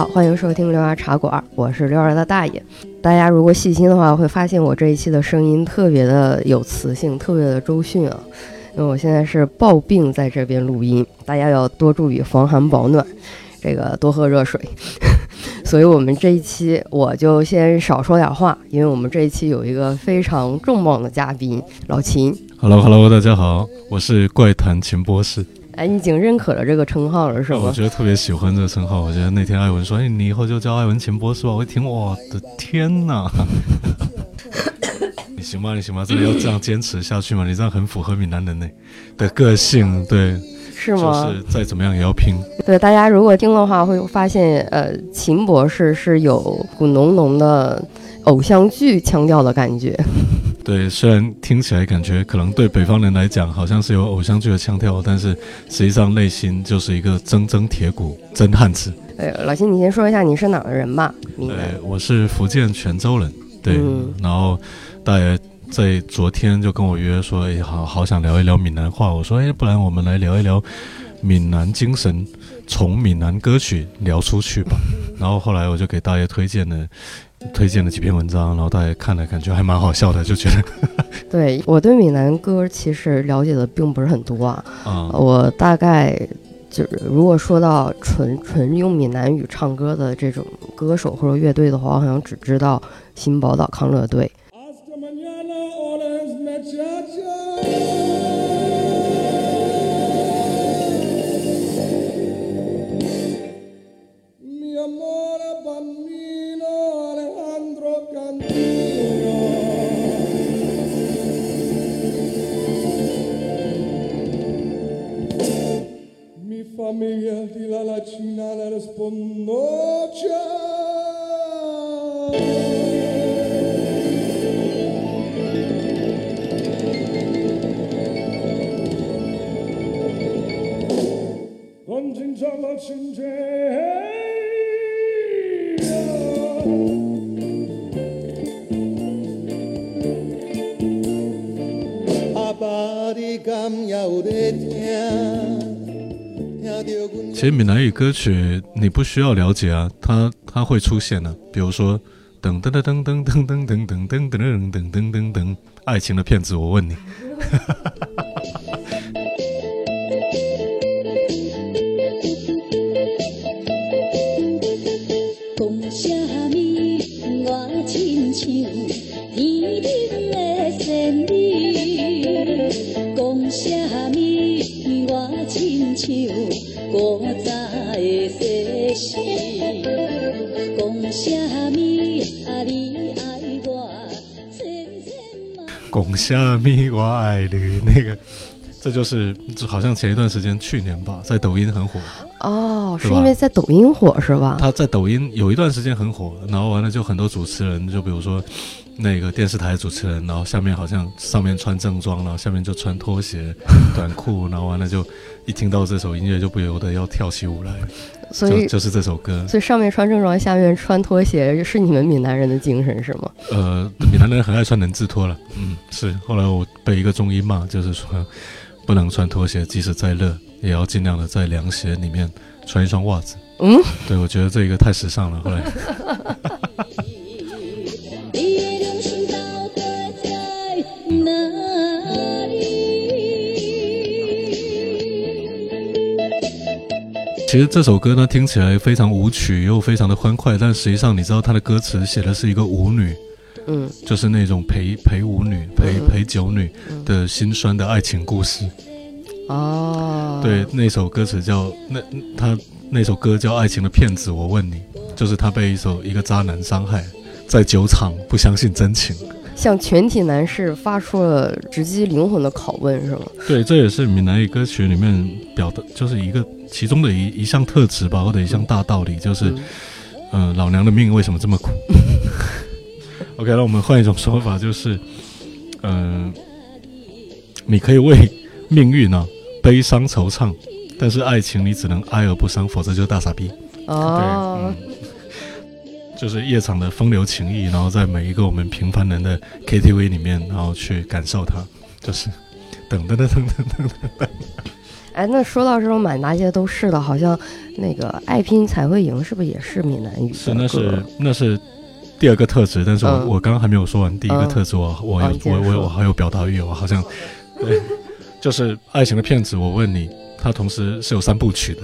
好，欢迎收听六二茶馆，我是六二的大爷。大家如果细心的话，会发现我这一期的声音特别的有磁性，特别的周迅啊。因为我现在是抱病在这边录音，大家要多注意防寒保暖，这个多喝热水。所以我们这一期我就先少说点话，因为我们这一期有一个非常重磅的嘉宾老秦。Hello，Hello，大家好，我是怪谈秦博士。哎，你已经认可了这个称号了是吗？我觉得特别喜欢这个称号。我觉得那天艾文说：“哎，你以后就叫艾文秦博士吧。”我一听，我的天哪！你行吗？你行吗？真的要这样坚持下去吗？你这样很符合闽南人呢的个性，对，是吗？就是再怎么样也要拼。对，大家如果听的话，会发现，呃，秦博士是有股浓浓的偶像剧腔调的感觉。对，虽然听起来感觉可能对北方人来讲好像是有偶像剧的腔调，但是实际上内心就是一个铮铮铁骨真汉子。哎，老秦，你先说一下你是哪儿的人吧？对，我是福建泉州人。对，嗯然后大爷在昨天就跟我约说，哎，好好想聊一聊闽南话。我说，哎，不然我们来聊一聊闽南精神，从闽南歌曲聊出去吧。然后后来我就给大爷推荐了。推荐了几篇文章，然后大爷看了，感觉还蛮好笑的，就觉得 对我对闽南歌其实了解的并不是很多啊，啊、我大概就是如果说到纯纯用闽南语唱歌的这种歌手或者乐队的话，我好像只知道新宝岛康乐队。其实闽南语歌曲你不需要了解啊，它它会出现的、比如说噔噔噔噔噔噔噔噔噔噔噔噔噔噔噔噔，爱情的骗子，我问你。万。拱下咪我爱你那个，这就是就好像前一段时间去年吧，在抖音很火。哦，是因为在抖音火是吧？他在抖音有一段时间很火，然后完了就很多主持人，就比如说那个电视台主持人，然后下面好像上面穿正装，然后下面就穿拖鞋、短裤，然后完了就一听到这首音乐就不由得要跳起舞来，所以就就是这首歌。所以上面穿正装，下面穿拖鞋，是你们闽南人的精神是吗？呃，闽南人很爱穿人字拖了，嗯，是。后来我被一个中医骂，就是说不能穿拖鞋，即使再热，也要尽量的在凉鞋里面穿一双袜子。嗯，对，我觉得这个太时尚了。后来，其实这首歌呢，听起来非常舞曲又非常的欢快，但实际上你知道它的歌词写的是一个舞女，嗯，就是那种陪陪舞女、陪嗯陪酒女的心酸的爱情故事。哦，对，，那首歌词叫那他那首歌叫《爱情的骗子》，我问你，就是他被一首一个渣男伤害，在酒场不相信真情。向全体男士发出了直击灵魂的拷问是吗？对，这也是闽南语歌曲里面表达，就是一个其中的一一项特质吧，或者一项大道理，就是，嗯嗯、老娘的命为什么这么苦？OK，那我们换一种说法，就是，嗯、你可以为命运呢、悲伤惆怅，但是爱情你只能哀而不伤，否则就是大傻逼。哦，对，嗯，就是夜场的风流情谊，然后在每一个我们平凡人的 KTV 里面，然后去感受它，就是噔噔噔噔噔噔噔。哎，那说到这种满大街都是的，好像那个爱拼才会赢，是不是也是闽南语是那是那是第二个特质，但是我、嗯我刚刚还没有说完第一个嗯特质，我我我我我还有表达欲，我好像 对，就是爱情的骗子。我问你，它同时是有三部曲的。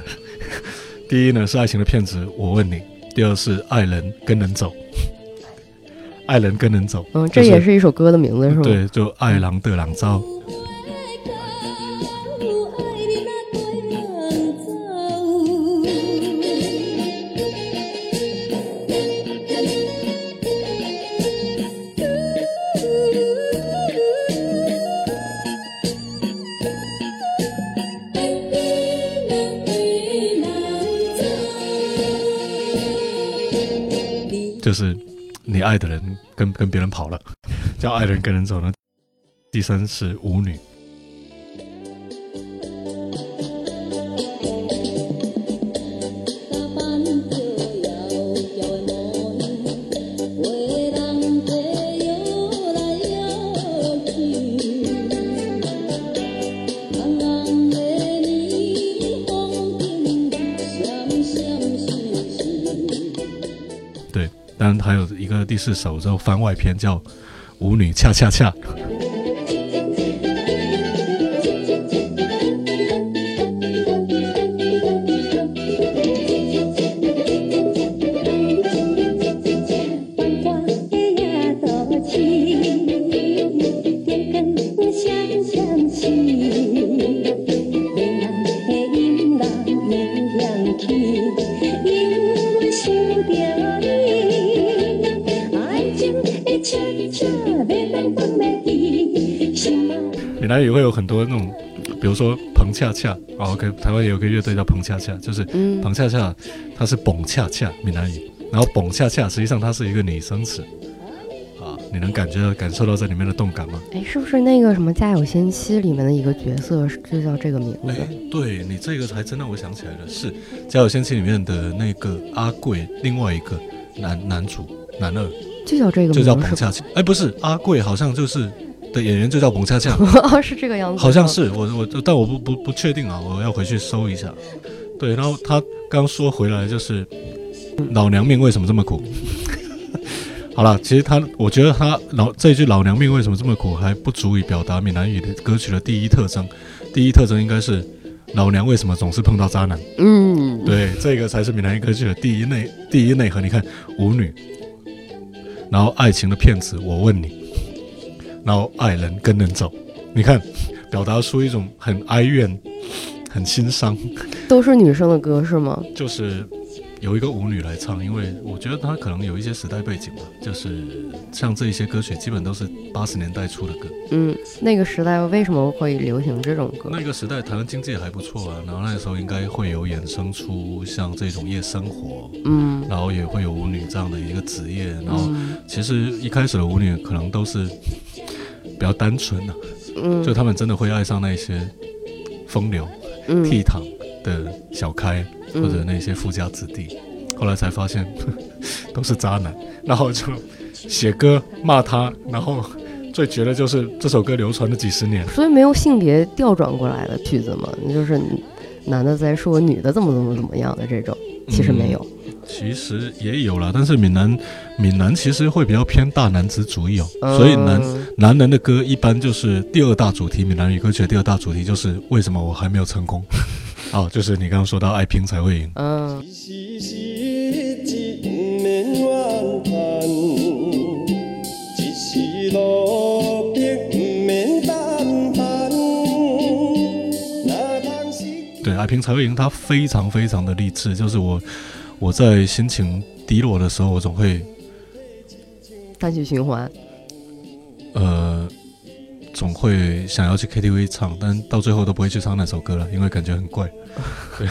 第一呢是爱情的骗子，我问你；第二是爱人跟人走，爱人跟人走，嗯，这也是一首歌的名字是吗？对，就爱郎的郎招。是你爱的人跟跟别人跑了，叫爱人跟人走了。第三是舞女，是首周番外篇，叫舞女恰恰恰。爱。闽南语会有很多那种，比如说彭恰恰啊，OK，台湾也有个乐队叫彭恰恰，就是嗯，彭恰恰，它是蹦恰恰闽南语，然后蹦恰恰实际上它是一个拟声词啊，你能感觉到感受到这里面的动感吗？哎，是不是那个什么《家有仙妻》里面的一个角色就叫这个名字？哎，对你这个还真让我想起来了，是《家有仙妻》里面的那个阿贵，另外一个男男主男二就叫这个就？叫彭恰恰，哎，不是阿贵，好像就是的演员就叫彭恰恰，哦，是这个样子，好像。是我我，但我不不不确定啊，我要回去搜一下。对，然后他刚说回来就是老娘命为什么这么苦？好了，其实他我觉得他老这句老娘命为什么这么苦还不足以表达闽南语的歌曲的第一特征。第一特征应该是老娘为什么总是碰到渣男？嗯，对，这个才是闽南语歌曲的第一内第一内核。你看舞女，然后爱情的骗子，我问你，然后爱人跟人走，你看 表达出一种很哀怨、很心伤，都是女生的歌是吗？就是有一个舞女来唱，因为我觉得她可能有一些时代背景吧，就是像这一些歌曲基本都是八十年代出的歌。嗯，那个时代为什么会流行这种歌？那个时代台湾经济也还不错啊，然后那个时候应该会有衍生出像这种夜生活，嗯然后也会有舞女这样的一个职业，然后嗯其实一开始的舞女可能都是比较单纯的、嗯，就他们真的会爱上那些风流嗯。倜傥的小开嗯。或者那些富家子弟，后来才发现 都是渣男，然后就写歌骂他，然后最绝的就是这首歌流传了几十年。所以没有性别调转过来的句子嘛，就是男的在说女的怎么怎么怎么样的这种，其实没有。其实也有啦，但是闽南闽南其实会比较偏大男子主义哦，嗯所以男男人的歌一般就是第二大主题，闽南语歌曲的第二大主题就是为什么我还没有成功？哦，就是你刚刚说到爱拼才会赢。嗯，对，爱拼才会赢，它非常非常的励志。就是我我在心情低落的时候，我总会单曲循环。呃总会想要去 KTV 唱，但到最后都不会去唱那首歌了，因为感觉很怪。对，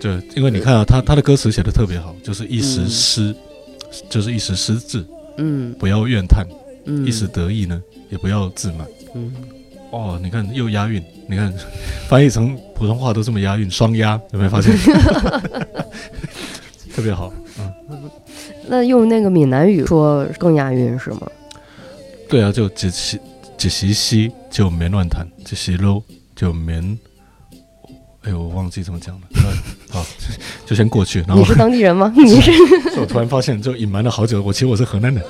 对，因为你看啊，他他的歌词写的特别好，就是一时嗯失，就是一时失志，嗯不要怨叹；嗯，一时得意呢，也不要自满。嗯，哦，你看又押韵，你看 翻译成普通话都这么押韵，双押，有没有发现？特别好，嗯，那用那个闽南语说更押韵是吗？对啊，就只是只是西就免乱谈，一时落就免哎呦，我忘记怎么讲了。那好，就先过去。然后你是当地人吗？你是是我突然发现，就隐瞒了好久。我其实我是河南人。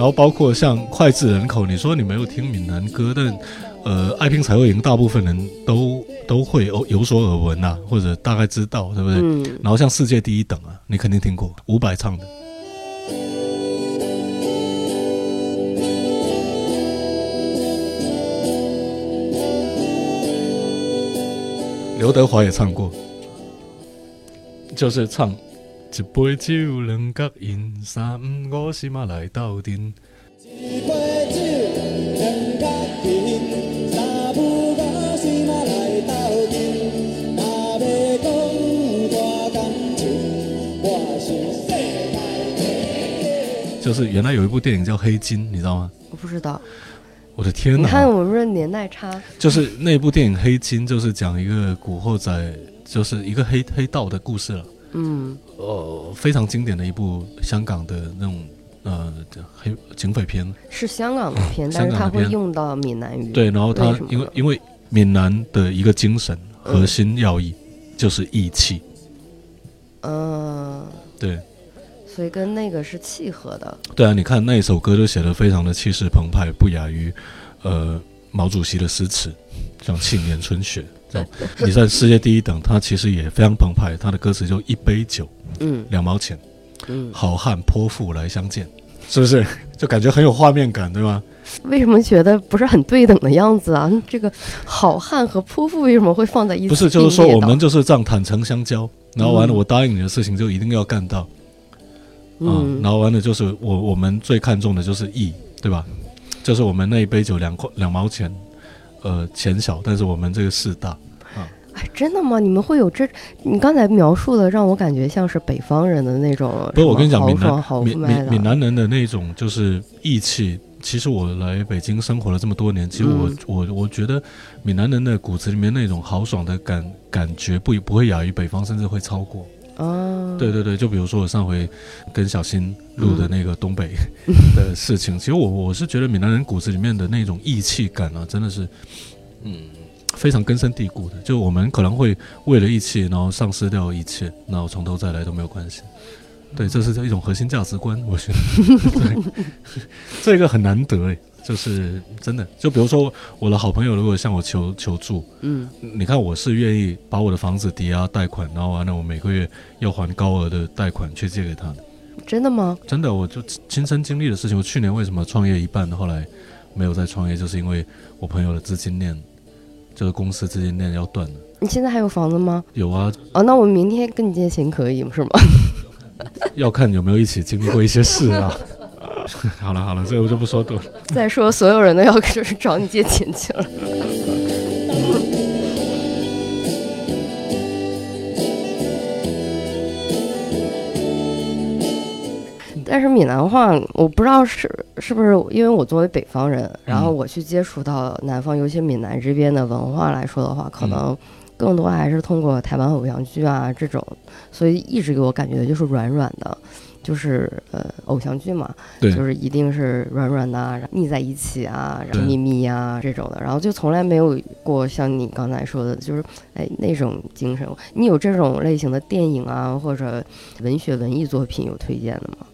然后包括像脍炙人口，你说你没有听闽南歌，但呃，爱拼才会赢，大部分人都都会有有所耳闻呐、或者大概知道，对不对？嗯，然后像世界第一等啊，你肯定听过，伍佰唱的。刘德华也唱过，就是唱一杯酒，两角银，三五五时嘛来斗阵。一杯酒，两角银，三五五时嘛来斗阵。若要讲大感情，我是世界就是原来有一部电影叫《黑金》，你知道吗？我不知道。我的天你！看我们这年代差，就是那部电影《黑金》，就是讲一个古惑仔，就是一个黑黑道的故事了。嗯呃，非常经典的一部香港的那种呃黑警匪片。是香港的片，香但是它会用到闽南语。对，然后他为什么因为因为闽南的一个精神核心要义、就是义气，嗯，对所以跟那个是契合的。对啊，你看那一首歌就写的非常的气势澎湃，不亚于呃毛主席的诗词，像《庆年春雪》这种。你在世界第一等，他其实也非常澎湃，他的歌词就一杯酒嗯两毛钱。嗯，好汉泼妇来相见，是不是？就感觉很有画面感，对吗？为什么觉得不是很对等的样子啊？这个好汉和泼妇为什么会放在一起？不是，就是说我们就是这样坦诚相交，然后完了，嗯我答应你的事情就一定要干到啊、嗯然后完了就是我我们最看重的就是义，对吧？就是我们那一杯酒两块两毛钱，呃，钱小，但是我们这个事大。哎，真的吗？你们会有这？你刚才描述的让我感觉像是北方人的那种，不是，我跟你讲，豪闽南闽闽闽南人的那种就是义气。其实我来北京生活了这么多年，其实我、嗯我我觉得闽南人的骨子里面那种豪爽的感感觉不不会亚于北方，甚至会超过。啊，对对对，就比如说我上回跟小新录的那个东北 的事情，其实我我是觉得闽南人骨子里面的那种义气感啊，真的是，嗯，非常根深蒂固的。就我们可能会为了义气，然后丧失掉一切，然后从头再来都没有关系。对，这是一种核心价值观，我觉得，对，这个很难得诶，就是真的。就比如说我的好朋友如果向我求求助，嗯你看，我是愿意把我的房子抵押贷款，然后完了我每个月要还高额的贷款去借给他的。真的吗？真的，我就亲身经历的事情。我去年为什么创业一半，后来没有再创业，就是因为我朋友的资金链，就是公司资金链要断了。你现在还有房子吗？有啊，哦，那我明天跟你借钱可以是吗？要看有没有一起经历过一些事啊。好 了好了，这个我就不说多了。再说，所有人都要就是找你借钱去了。但是闽南话，我不知道是是不是因为我作为北方人，然后我去接触到南方，尤其闽南这边的文化来说的话，可能更多还是通过台湾偶像剧啊这种，所以一直给我感觉就是软软的，就是呃偶像剧嘛，对就是一定是软软的啊，腻在一起啊，然后对咪咪呀这种的，然后就从来没有过像你刚才说的，就是哎那种精神。你有这种类型的电影啊，或者文学文艺作品有推荐的吗？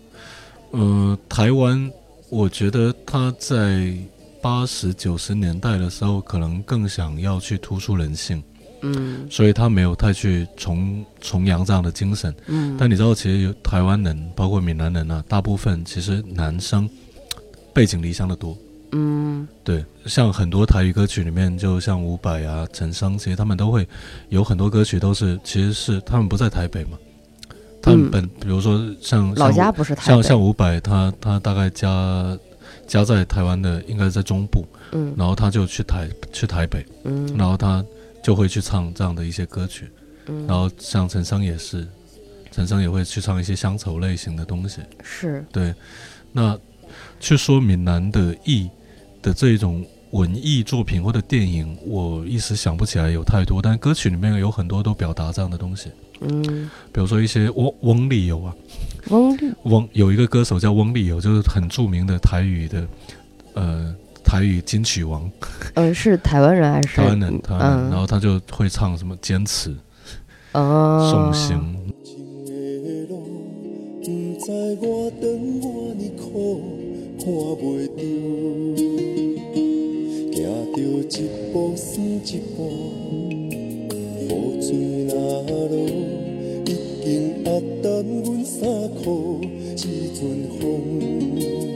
嗯、台湾，我觉得他在八十九十年代的时候，可能更想要去突出人性。嗯。所以他没有太去崇崇洋这样的精神。嗯，但你知道，其实有台湾人，包括闽南人啊，大部分其实男生背井离乡的多。嗯。对，像很多台语歌曲里面，就像伍佰啊、陈升，其实他们都会有很多歌曲都是，其实是他们不在台北嘛，他们嗯本、比如说像老家不是台北，像像伍佰，他他大概家家在台湾的，应该是在中部，嗯。然后他就去台去台北，嗯，然后他就会去唱这样的一些歌曲。嗯然后像陈升也是，陈升也会去唱一些乡愁类型的东西。是对，那去说闽南的艺的这一种文艺作品或者电影，我一时想不起来有太多，但歌曲里面有很多都表达这样的东西。嗯，比如说一些翁翁立友啊，翁丽，翁有一个歌手叫翁立友，就是很著名的台语的呃台语金曲王，嗯，是台湾人还是？台湾人，台湾人，然嗯，后他就会唱什么坚持、哦，送行，情的路，不知我长偌呢苦，看袂着，行着一步算一步，雨水若落，已经压淡阮衫裤，一阵风，只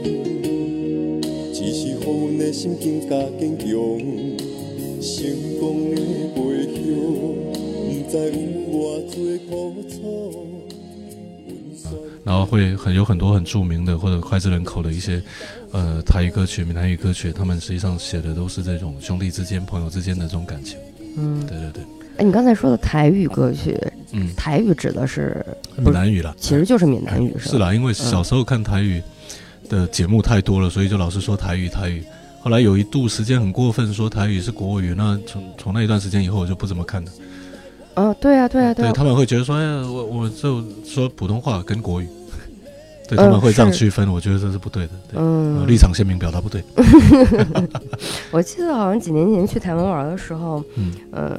是予阮的心更加坚强，成功的背后，不知有偌多苦楚。然后会很有很多很著名的或者脍炙人口的一些呃台语歌曲、闽南语歌曲，他们实际上写的都是这种兄弟之间、朋友之间的这种感情。嗯，对对对，哎，你刚才说的台语歌曲，嗯，台语指的是闽南语啦，其实就是闽南语是吧？是啦，因为小时候看台语的节目太多了，所以就老是说台语台语。后来有一度时间很过分，说台语是国语，那从从那一段时间以后，我就不怎么看了。嗯，对啊，对啊，啊，对他们会觉得说，哎呀，我我就说普通话跟国语，对嗯他们会这样区分，我觉得这是不对的，对，嗯。呃，立场鲜明，表达不对。我记得好像几年前去台湾玩的时候，嗯。呃，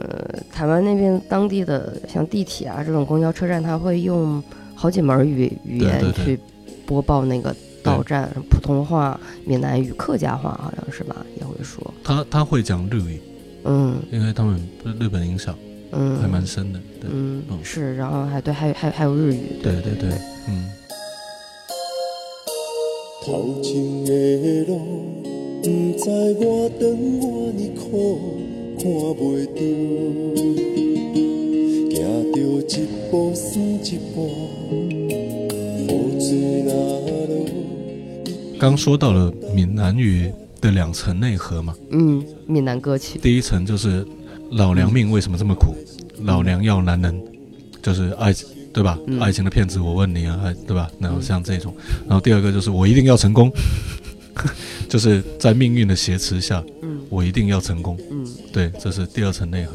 台湾那边当地的像地铁啊这种公交车站，它会用好几门语语言去播报那个到站，普通话、闽南语、客家话好像是吧，也会说。他他会讲日语，嗯。因为他们日本影响嗯，还蛮深的，对，嗯嗯。是，然后还对，还有还有还有日语，对。对对对，嗯。头前的路，不知我长我呢苦，看袂着，行着一步算一步，雨水若落。刚说到了闽南语的两层内核嘛，嗯，闽南歌曲，第一层就是老娘命为什么这么苦，老娘要男人，就是爱，对吧？嗯。爱情的骗子，我问你啊，爱对吧？然后像这种，然后第二个就是我一定要成功，就是在命运的挟持下，嗯。我一定要成功。嗯。对，这是第二层内核。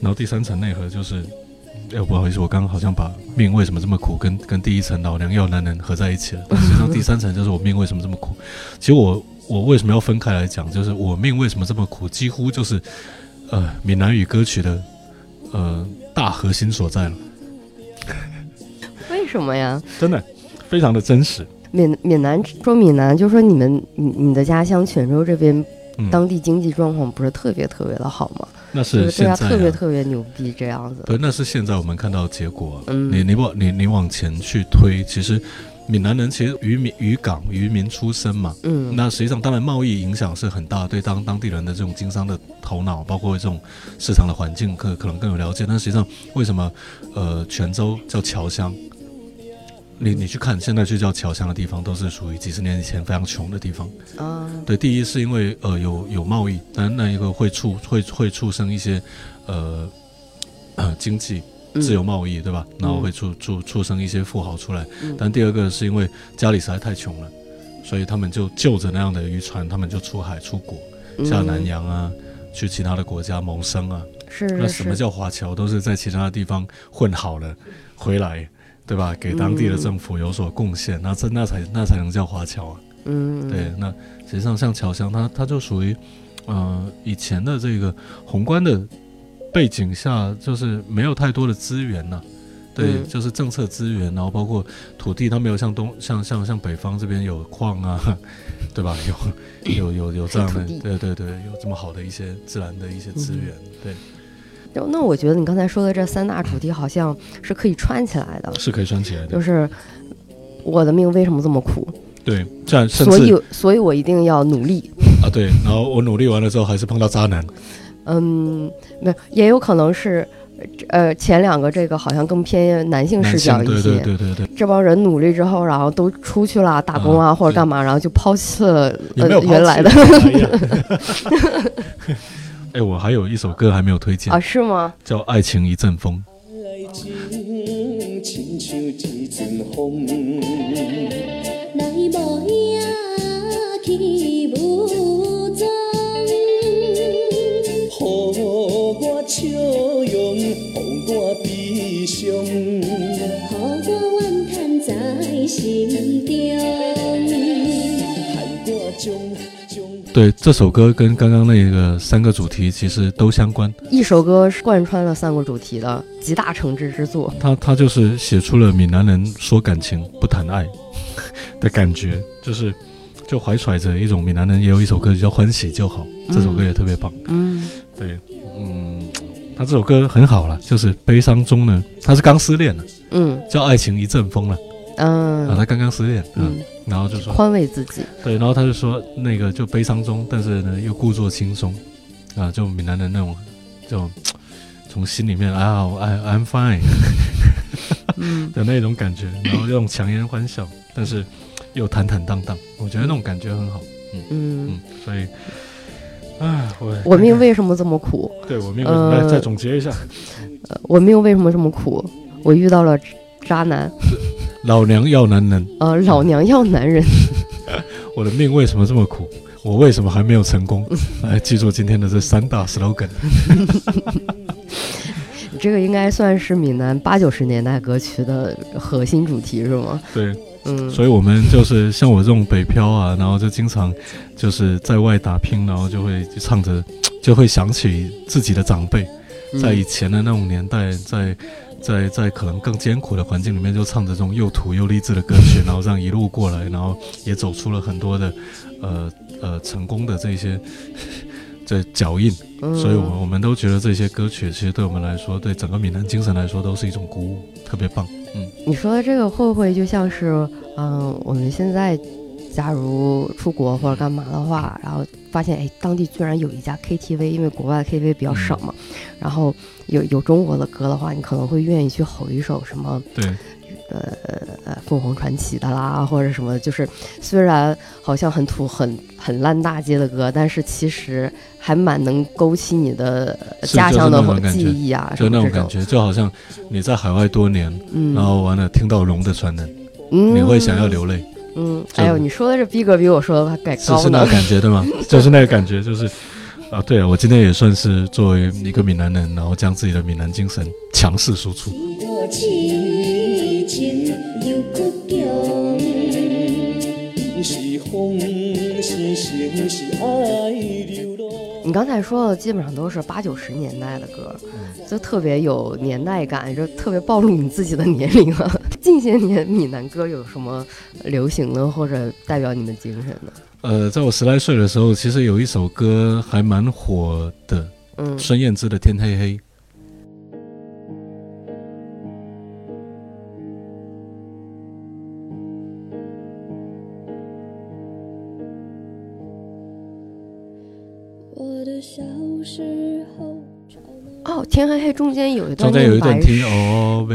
然后第三层内核就是，哎，不好意思，我刚刚好像把命为什么这么苦跟跟第一层老娘要男人合在一起了。实际上第三层就是我命为什么这么苦。其实我我为什么要分开来讲，就是我命为什么这么苦，几乎就是呃闽南语歌曲的呃大核心所在了，为什么呀？真的非常的真实。闽闽南说闽南，就说你们你你的家乡泉州这边嗯，当地经济状况不是特别特别的好吗？那是现在、特别特别牛逼这样子。对，那是现在我们看到的结果、啊。嗯你你往你你往前去推，其实闽南人其实渔民渔港渔民出身嘛，嗯，那实际上当然贸易影响是很大，对当当地人的这种经商的头脑，包括这种市场的环境可可能更有了解。但实际上为什么呃泉州叫侨乡？你你去看现在去叫侨乡的地方，都是属于几十年以前非常穷的地方。啊，对，第一是因为呃有有贸易，但那一个会促会会促生一些呃呃经济嗯自由贸易，对吧？然后会促促促生一些富豪出来。嗯但第二个是因为家里实在太穷了，所以他们就就着那样的渔船，他们就出海出国，下南嗯洋啊，去其他的国家谋生啊。是是那什么叫华侨？都是在其他的地方混好了回来，对吧？给当地的政府有所贡献，那这那才那才能叫华侨啊。嗯对，那实际上像侨乡，它它就属于，呃，以前的这个宏观的背景下，就是没有太多的资源呐、对，嗯就是政策资源，然后包括土地，它没有像东像像像北方这边有矿啊，对吧？有有有有这样的对对对，有这么好的一些自然的一些资源，对，就那我觉得你刚才说的这三大主题好像是可以串起来的，是可以串起来的就。是我的命为什么这么苦，对，这样所以所以我一定要努力。啊，对，然后我努力完了之后，还是碰到渣男，嗯，没有，也有可能是。呃，前两个这个好像更偏男性视角一些。对对对对，这帮人努力之后，然后都出去了打工啊，啊或者干嘛，然后就抛弃了原来的哎我还有一首歌还没有推荐啊？，是吗？叫《爱情一阵风》。爱情亲像一阵风，来无影去无踪，予我笑容，予我悲伤。在心中。害我将将对，这首歌跟刚刚那个三个主题其实都相关。一首歌是贯穿了三个主题的集大成之之作。他他就是写出了闽南人说感情不谈爱 的感觉，就是就怀揣着一种闽南人也有一首歌叫《欢喜就好》，这首歌也特别棒。嗯。对，嗯，他这首歌很好了，就是悲伤中呢，他是刚失恋了，嗯。叫爱情一阵风了，啊，嗯他刚刚失恋，嗯，嗯，然后就说，宽慰自己。对，然后他就说那个就悲伤中，但是呢又故作轻松，啊，就闽南人那种就从心里面啊，I I'm fine 嗯的那种感觉，然后用强颜欢笑，但是又坦坦荡荡，我觉得那种感觉很好，嗯嗯，，所以。啊，我我命为什么这么苦？对我命呃来再总结一下，呃我命为什么这么苦？我遇到了渣男，老娘要男人，呃，老娘要男人。我的命为什么这么苦？我为什么还没有成功？来，记住今天的这三大 slogan。这个应该算是闽南八九十年代歌曲的核心主题，是吗？对，嗯，所以我们就是像我这种北漂啊，然后就经常就是在外打拼，然后就会唱着，就会想起自己的长辈，嗯在以前的那种年代，在在在可能更艰苦的环境里面，就唱着这种又土又励志的歌曲，然后这样一路过来，然后也走出了很多的呃呃成功的这些 这脚印。嗯所以我我们都觉得这些歌曲其实对我们来说，对整个闽南精神来说都是一种鼓舞，特别棒。嗯，你说的这个会不会就像是，嗯、我们现在假如出国或者干嘛的话，然后发现哎，当地居然有一家 KTV，因为国外的 KTV 比较少嘛，然后有有中国的歌的话，你可能会愿意去吼一首什么对，呃呃凤凰传奇的啦，或者什么，就是虽然好像很土很很烂大街的歌，但是其实还蛮能勾起你的家乡的就是那种感觉。记忆啊，就那种感觉，就好像你在海外多年，嗯，然后完了听到龙的传人，嗯。你会想要流泪，嗯，就哎呦，你说的这逼格比我说的还改高呢是是那个。感觉对吗？就是那个感觉，就是啊，对啊，我今天也算是作为一个闽南人，然后将自己的闽南精神强势输出。是风，是城，是爱流浪。你刚才说的基本上都是八九十年代的歌，嗯就特别有年代感，就特别暴露你自己的年龄了。近些年闽南歌有什么流行的或者代表你们精神的？呃，在我十来岁的时候，其实有一首歌还蛮火的，嗯孙燕姿的《天黑黑》。哦，天黑黑中间有一段中间有一段听哦，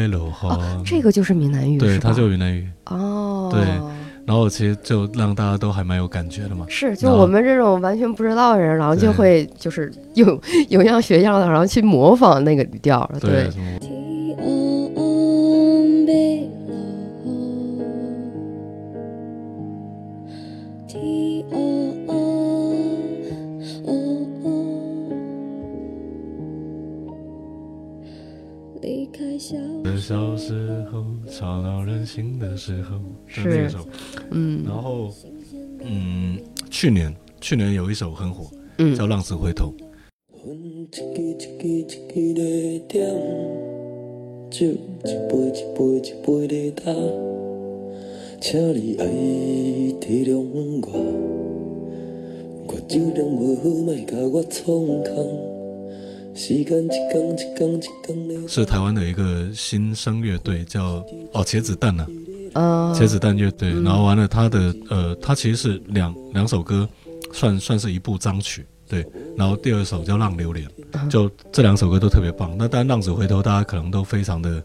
这个就是闽南语对，它就闽南语。哦，对然后其实就让大家都还蛮有感觉的嘛。是，就我们这种完全不知道的人，然后就会就是有 有样学样的，然后去模仿那个语调，对，什去年去年有一首很火，嗯叫《浪子回头》。分一支一支一支来点，酒一杯一杯一杯来干，请你爱体谅我，我酒量无好，莫甲我创空。时间一天一天一天的。是台湾的一个新生乐队，叫哦茄子蛋呐、嗯，茄子蛋乐队。嗯然后完了，他的呃，他其实是两两首歌，算算是一部章曲，对。然后第二首叫《浪流连》，嗯就这两首歌都特别棒。那当然，《浪子回头》大家可能都非常的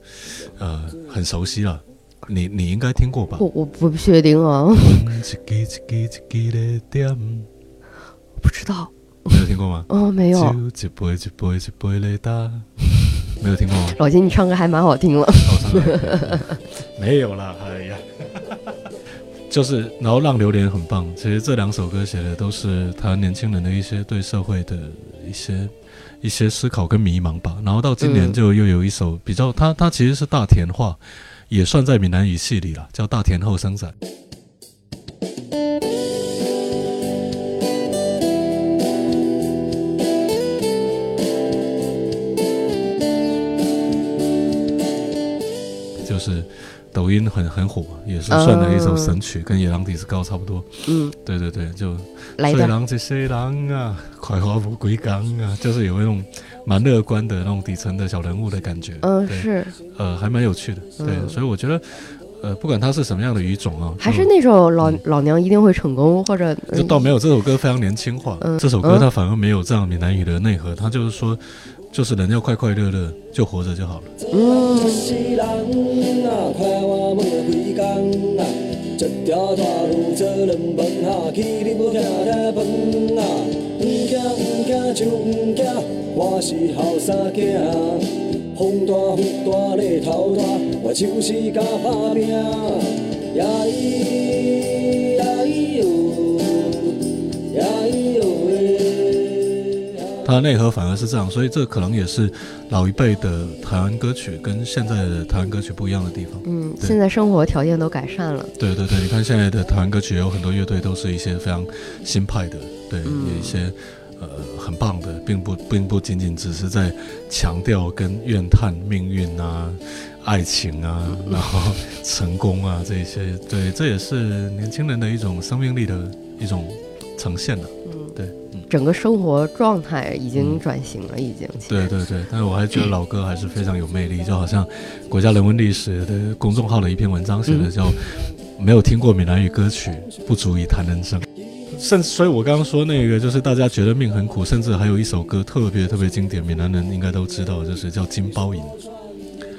呃很熟悉了，你你应该听过吧？我我不确定啊，不知道没有听过吗？哦，没有。没有听过吗？老金，你唱歌还蛮好听了。没有啦，哎呀，就是，然后《让榴莲》很棒。其实这两首歌写的都是台湾年轻人的一些对社会的一些一些思考跟迷茫吧。然后到今年嗯就又有一首比较，他他其实是大田话，也算在闽南语系里了，叫大田后生仔。就是抖音很很火，也是算了一首神曲，跟《野狼 disco》差不多。嗯，对对对，就。水人这些狼啊，快活不归港啊，就是有一种蛮乐观的那种底层的小人物的感觉。嗯，对，是，呃，还蛮有趣的。对，嗯所以我觉得，呃，不管它是什么样的语种啊，还是那首老老娘一定会成功，或者就倒没有这首歌非常年轻化，嗯这首歌嗯它反而没有这样闽南语的内核，它就是说，就是人要快快乐乐，就活着就好了。嗯，风大雨大日头大，我就是甲打拼，它的内核反而是这样，所以这可能也是老一辈的台湾歌曲跟现在的台湾歌曲不一样的地方。嗯，现在生活条件都改善了。对对对，你看现在的台湾歌曲有很多乐队都是一些非常新派的，对，嗯有一些呃很棒的，并不并不仅仅只是在强调跟怨叹命运啊、爱情啊，然后成功啊这些，对，这也是年轻人的一种生命力的一种呈现了。嗯，对，嗯。整个生活状态已经嗯转型了，已经。对对对，但是我还觉得老歌还是非常有魅力，就好像国家人文历史的公众号的一篇文章写的叫“没有听过闽南语歌曲，不足以谈人生”。甚至，所以我刚刚说那个，就是大家觉得命很苦，甚至还有一首歌特别特别经典，闽南人应该都知道，就是叫《金包银》。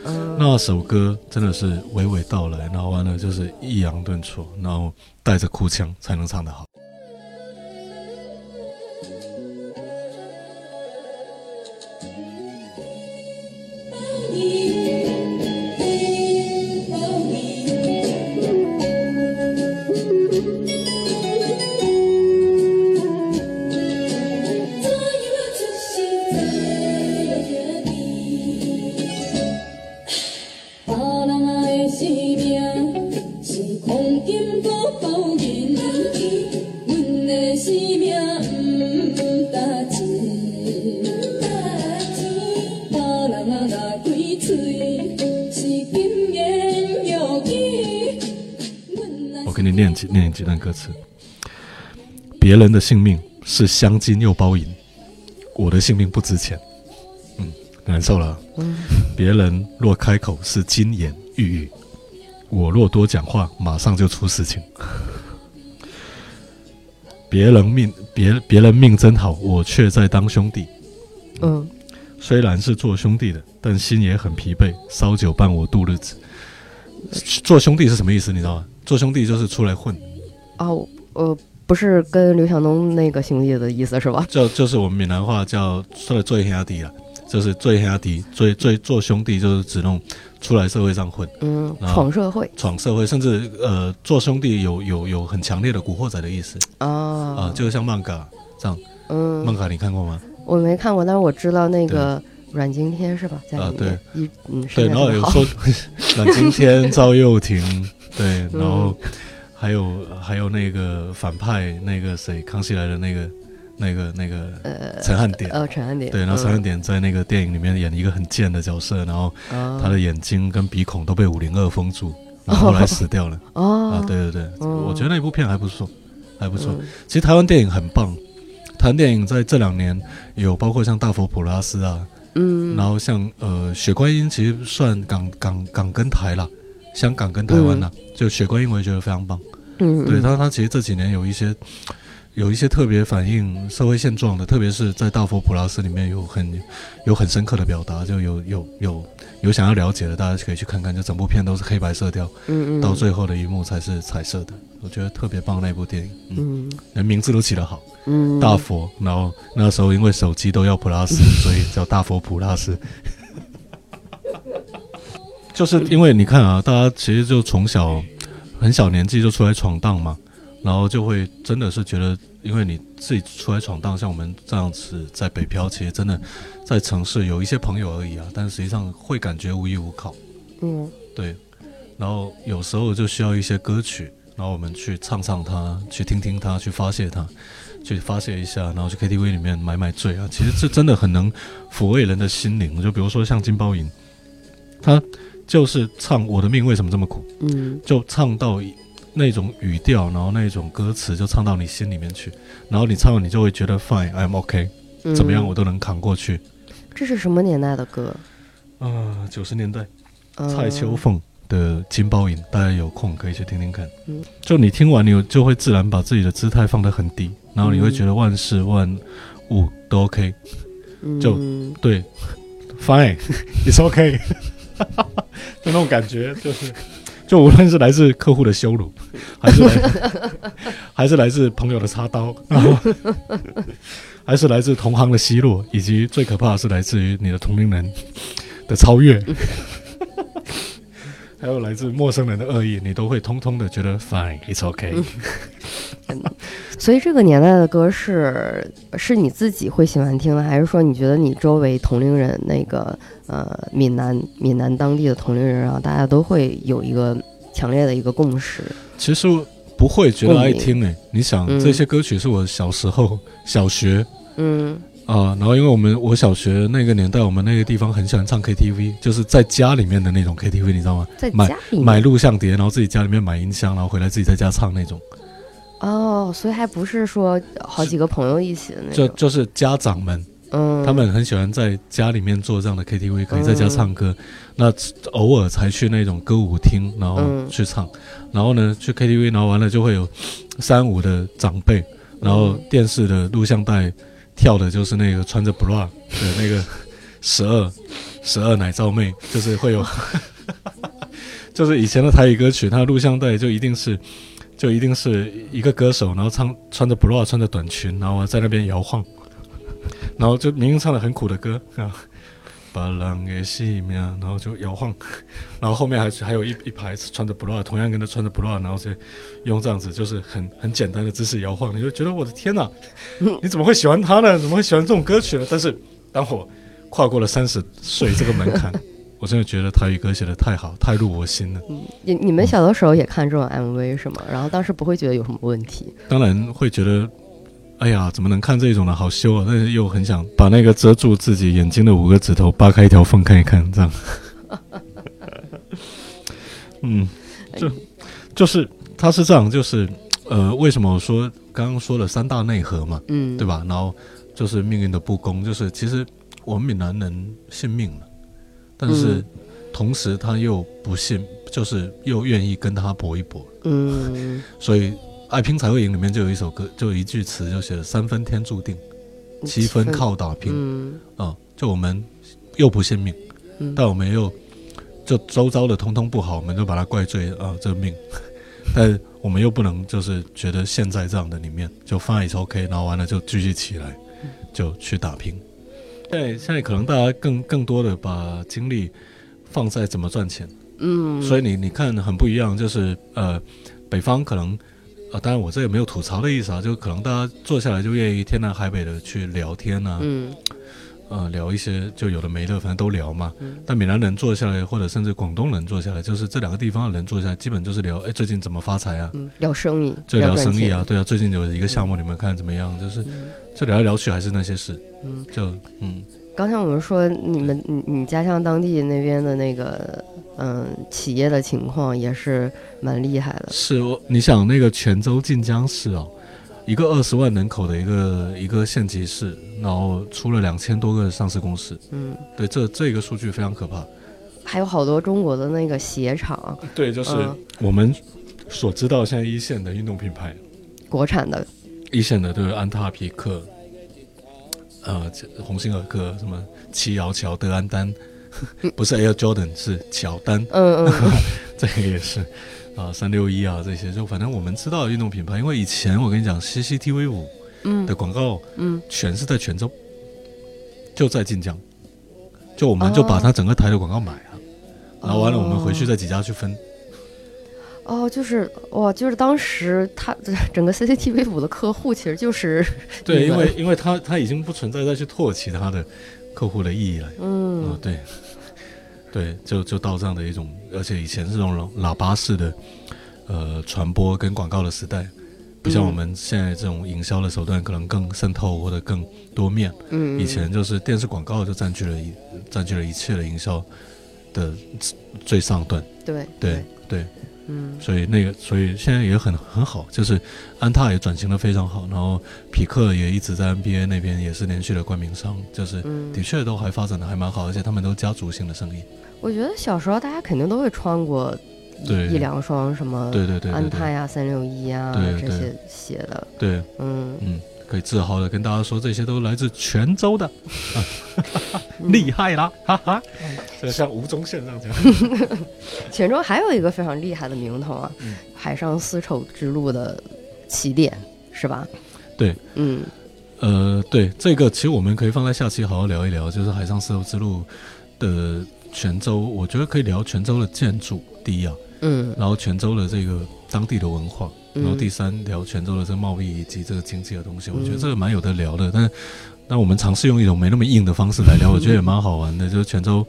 嗯，那首歌真的是娓娓道来，然后完了就是抑扬顿挫，然后带着哭腔才能唱得好。给你念几念几段歌词。别人的性命是镶金又包银，我的性命不值钱。嗯，难受了。嗯别人若开口是金言玉语，我若多讲话，马上就出事情。别人命别别人命真好，我却在当兄弟。嗯虽然是做兄弟的，但心也很疲惫，烧酒伴我度日子。做兄弟是什么意思？你知道吗？做兄弟就是出来混，哦，呃，不是跟刘强东那个兄弟的意思是吧？就就是我们闽南话叫出来做最兄弟啊，就是最兄弟，最最做兄弟就是指那种出来社会上混，嗯，啊闯社会闯社会，甚至呃做兄弟有有有很强烈的古惑仔的意思啊、啊，就像漫嘎这样。嗯，漫嘎你看过吗？我没看过，但是我知道那个阮经天是吧，在啊里面，一嗯，对，然后有说阮经天、赵又廷，对，然嗯后还有还有那个反派那个谁，康熙来的那个那个那个呃陈汉典。呃陈汉典，对，然后陈汉嗯典在那个电影里面演一个很贱的角色，然后啊他的眼睛跟鼻孔都被五零二封住，然后后来死掉了。哦。啊，对对对，嗯我觉得那部片还不错，还不错。嗯。其实台湾电影很棒，台湾电影在这两年有包括像大佛普拉斯啊，嗯，然后像呃雪观音，其实算港港港跟台啦，香港跟台湾啦，就雪观音我也觉得非常棒。嗯，对，嗯他他其实这几年有一些有一些特别反映社会现状的，特别是在大佛普拉斯里面有很有很深刻的表达，就有有有有想要了解的，大家可以去看看。就整部片都是黑白色调，嗯嗯到最后的一幕才是彩色的，我觉得特别棒那部电影。嗯，嗯连名字都起得好，嗯大佛。然后那时候因为手机都要普拉斯，所以叫大佛普拉斯。就是因为你看啊，大家其实就从小很小年纪就出来闯荡嘛，然后就会真的是觉得，因为你自己出来闯荡，像我们这样子在北漂，其实真的在城市有一些朋友而已啊，但实际上会感觉无依无靠。嗯对，然后有时候就需要一些歌曲，然后我们去唱唱它，去听听它，去发泄它，去发泄一下，然后去 KTV 里面买买醉啊。其实这真的很能抚慰人的心灵。就比如说像金包银，他就是唱《我的命为什么这么苦》，嗯就唱到那种语调，然后那种歌词就唱到你心里面去，然后你唱完你就会觉得 fine，I'm OK，嗯怎么样我都能扛过去。这是什么年代的歌？啊，九十年代嗯蔡秋凤的《金包银》，大家有空可以去听听看。嗯。就你听完，你就会自然把自己的姿态放得很低，然后你会觉得万事万物都 OK，就嗯对，fine，it's OK，就那种感觉，就是，就无论是来自客户的羞辱，还是来，还是来自朋友的插刀，然后，还是来自同行的奚落，以及最可怕的是来自于你的同龄人的超越，还有来自陌生人的恶意，你都会通通的觉得 fine，it's OK。所以这个年代的歌是是你自己会喜欢听的，还是说你觉得你周围同龄人那个呃闽南闽南当地的同龄人，啊大家都会有一个强烈的一个共识？其实不会觉得爱听诶、你想、嗯这些歌曲是我小时候小学嗯啊、然后因为我们我小学那个年代，我们那个地方很喜欢唱 KTV，就是在家里面的那种 KTV，你知道吗？在买家里面买录像碟，然后自己家里面买音箱，然后回来自己在家唱那种，哦，所以还不是说好几个朋友一起的那种，就就是家长们嗯，他们很喜欢在家里面做这样的 KTV，可以在家唱歌。那偶尔才去那种歌舞厅，然后嗯去唱。然后呢，去 KTV，然后完了就会有三五的长辈，然后电视的录像带跳的就是那个穿着 bra 的那个十二十二奶罩妹，就是会有，就是以前的台语歌曲，它的录像带就一定是。就一定是一个歌手，然后唱穿着 bra 穿着短裙，然后在那边摇晃，然后就明明唱的很苦的歌啊，把狼给熄灭，然后就摇晃，然后后面还还有一一排穿着 bra，同样跟他穿着 bra，然后就用这样子就是很很简单的姿势摇晃，你就觉得我的天哪，你怎么会喜欢他呢？怎么会喜欢这种歌曲呢？但是当我跨过了三十岁这个门槛，我真的觉得台语歌写的太好，太入我心了。你你们小的时候也看这种 MV 是吗？然后当时不会觉得有什么问题？当然会觉得，哎呀，怎么能看这种呢？好羞啊！但是又很想把那个遮住自己眼睛的五个指头扒开一条缝看一看，这样。嗯，就就是他是这样，就是呃，为什么我说刚刚说了三大内核嘛，嗯，对吧？然后就是命运的不公，就是其实我们闽南人信命了，但是嗯同时他又不信，就是又愿意跟他搏一搏。嗯，所以《爱拼才会赢》里面就有一首歌，就有一句词，就写了“三分天注定，七分靠打拼”嗯啊、就我们又不信命，嗯，但我们又就周遭的通通不好，我们就把它怪罪啊、这个命。但我们又不能就是觉得现在这样的里面就 fine is OK，然后完了就继续起来，就去打拼。现在现在可能大家更更多的把精力放在怎么赚钱。嗯，所以你你看很不一样，就是呃，北方可能呃，当然我这也没有吐槽的意思啊，就可能大家坐下来就愿意天南海北的去聊天啊，嗯呃，聊一些就有的没的，反正都聊嘛。嗯但闽南人坐下来，或者甚至广东人坐下来，就是这两个地方的人坐下来，基本就是聊，哎，最近怎么发财啊？嗯，聊生意，就聊生意啊，对啊，最近有一个项目，你们看怎么样？就是就聊来聊去还是那些事，嗯。就嗯，刚才我们说你们你你家乡当地那边的那个嗯企业的情况也是蛮厉害的，是我你想那个泉州晋江市哦，一个二十万人口的一个一个县级市，然后出了两千多个上市公司，嗯，对，这这个数据非常可怕。还有好多中国的那个鞋厂，对，就是嗯我们所知道现在一线的运动品牌，国产的，一线的都是安踏、匹克，呃，这鸿星尔克，什么七摇桥、德安丹，不是 Air Jordan，是乔丹，嗯嗯。这个也是啊，三六一啊这些，就反正我们知道的运动品牌，因为以前我跟你讲，CCTV 五嗯。的广告嗯。全是在泉州，就在晋江，就我们就把它整个台的广告买了，然后完了我们回去在几家去分。哦，就是哇，就是当时他 整个 CCTV 五的客户其实就是对，因为因为他他已经不存在再去拓其他的客户的意义了。嗯嗯，对。对，就就到这样的一种，而且以前是这种喇叭式的呃传播跟广告的时代，不像嗯我们现在这种营销的手段可能更渗透或者更多面。嗯，以前就是电视广告就占据了一占据了一切的营销的最上端。对对，对，嗯。所以那个，所以现在也很很好，就是安踏也转型的非常好，然后匹克也一直在 NBA 那边也是连续的冠名商，就是嗯。的确都还发展的还蛮好，而且他们都家族性的生意。我觉得小时候大家肯定都会穿过一对。一两双什么对对。安踏呀、三六一呀对对。这些鞋的，对，嗯，嗯，可以自豪的跟大家说，这些都来自泉州的，啊 厉害啦，哈哈！这像吴宗宪这样讲。泉州还有一个非常厉害的名头啊，嗯海上丝绸之路的起点是吧？对，嗯呃，对，这个其实我们可以放在下期好好聊一聊，就是海上丝绸之路的泉州，我觉得可以聊泉州的建筑第一啊，嗯然后泉州的这个当地的文化，然后嗯第三聊泉州的这个贸易以及这个经济的东西，我觉得嗯这个蛮有得聊的。但那我们尝试用一种没那么硬的方式来 聊，我觉得也蛮好玩的。就是泉州，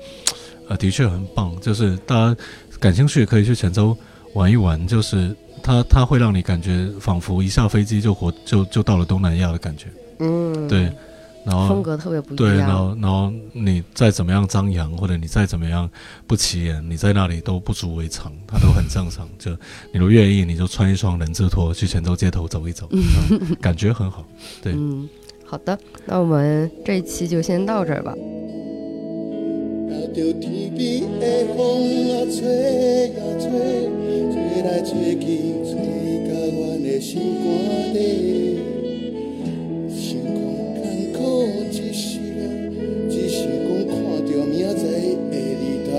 呃，的确很棒，就是大家感兴趣可以去泉州玩一玩，就是它它会让你感觉仿佛一下飞机就活就就到了东南亚的感觉，嗯，对，然后风格特别不，一样，对然后然后你再怎么样张扬，或者你再怎么样不起眼，你在那里都不足为常，它都很正常。就你如愿意，你就穿一双人字拖去泉州街头走一走，嗯感觉很好。对嗯，好的，那我们这一期就先到这儿吧。留着天边的风啊，吹啊吹，吹来吹去，吹到阮的心肝底。只是，只是讲看到明仔载的日头。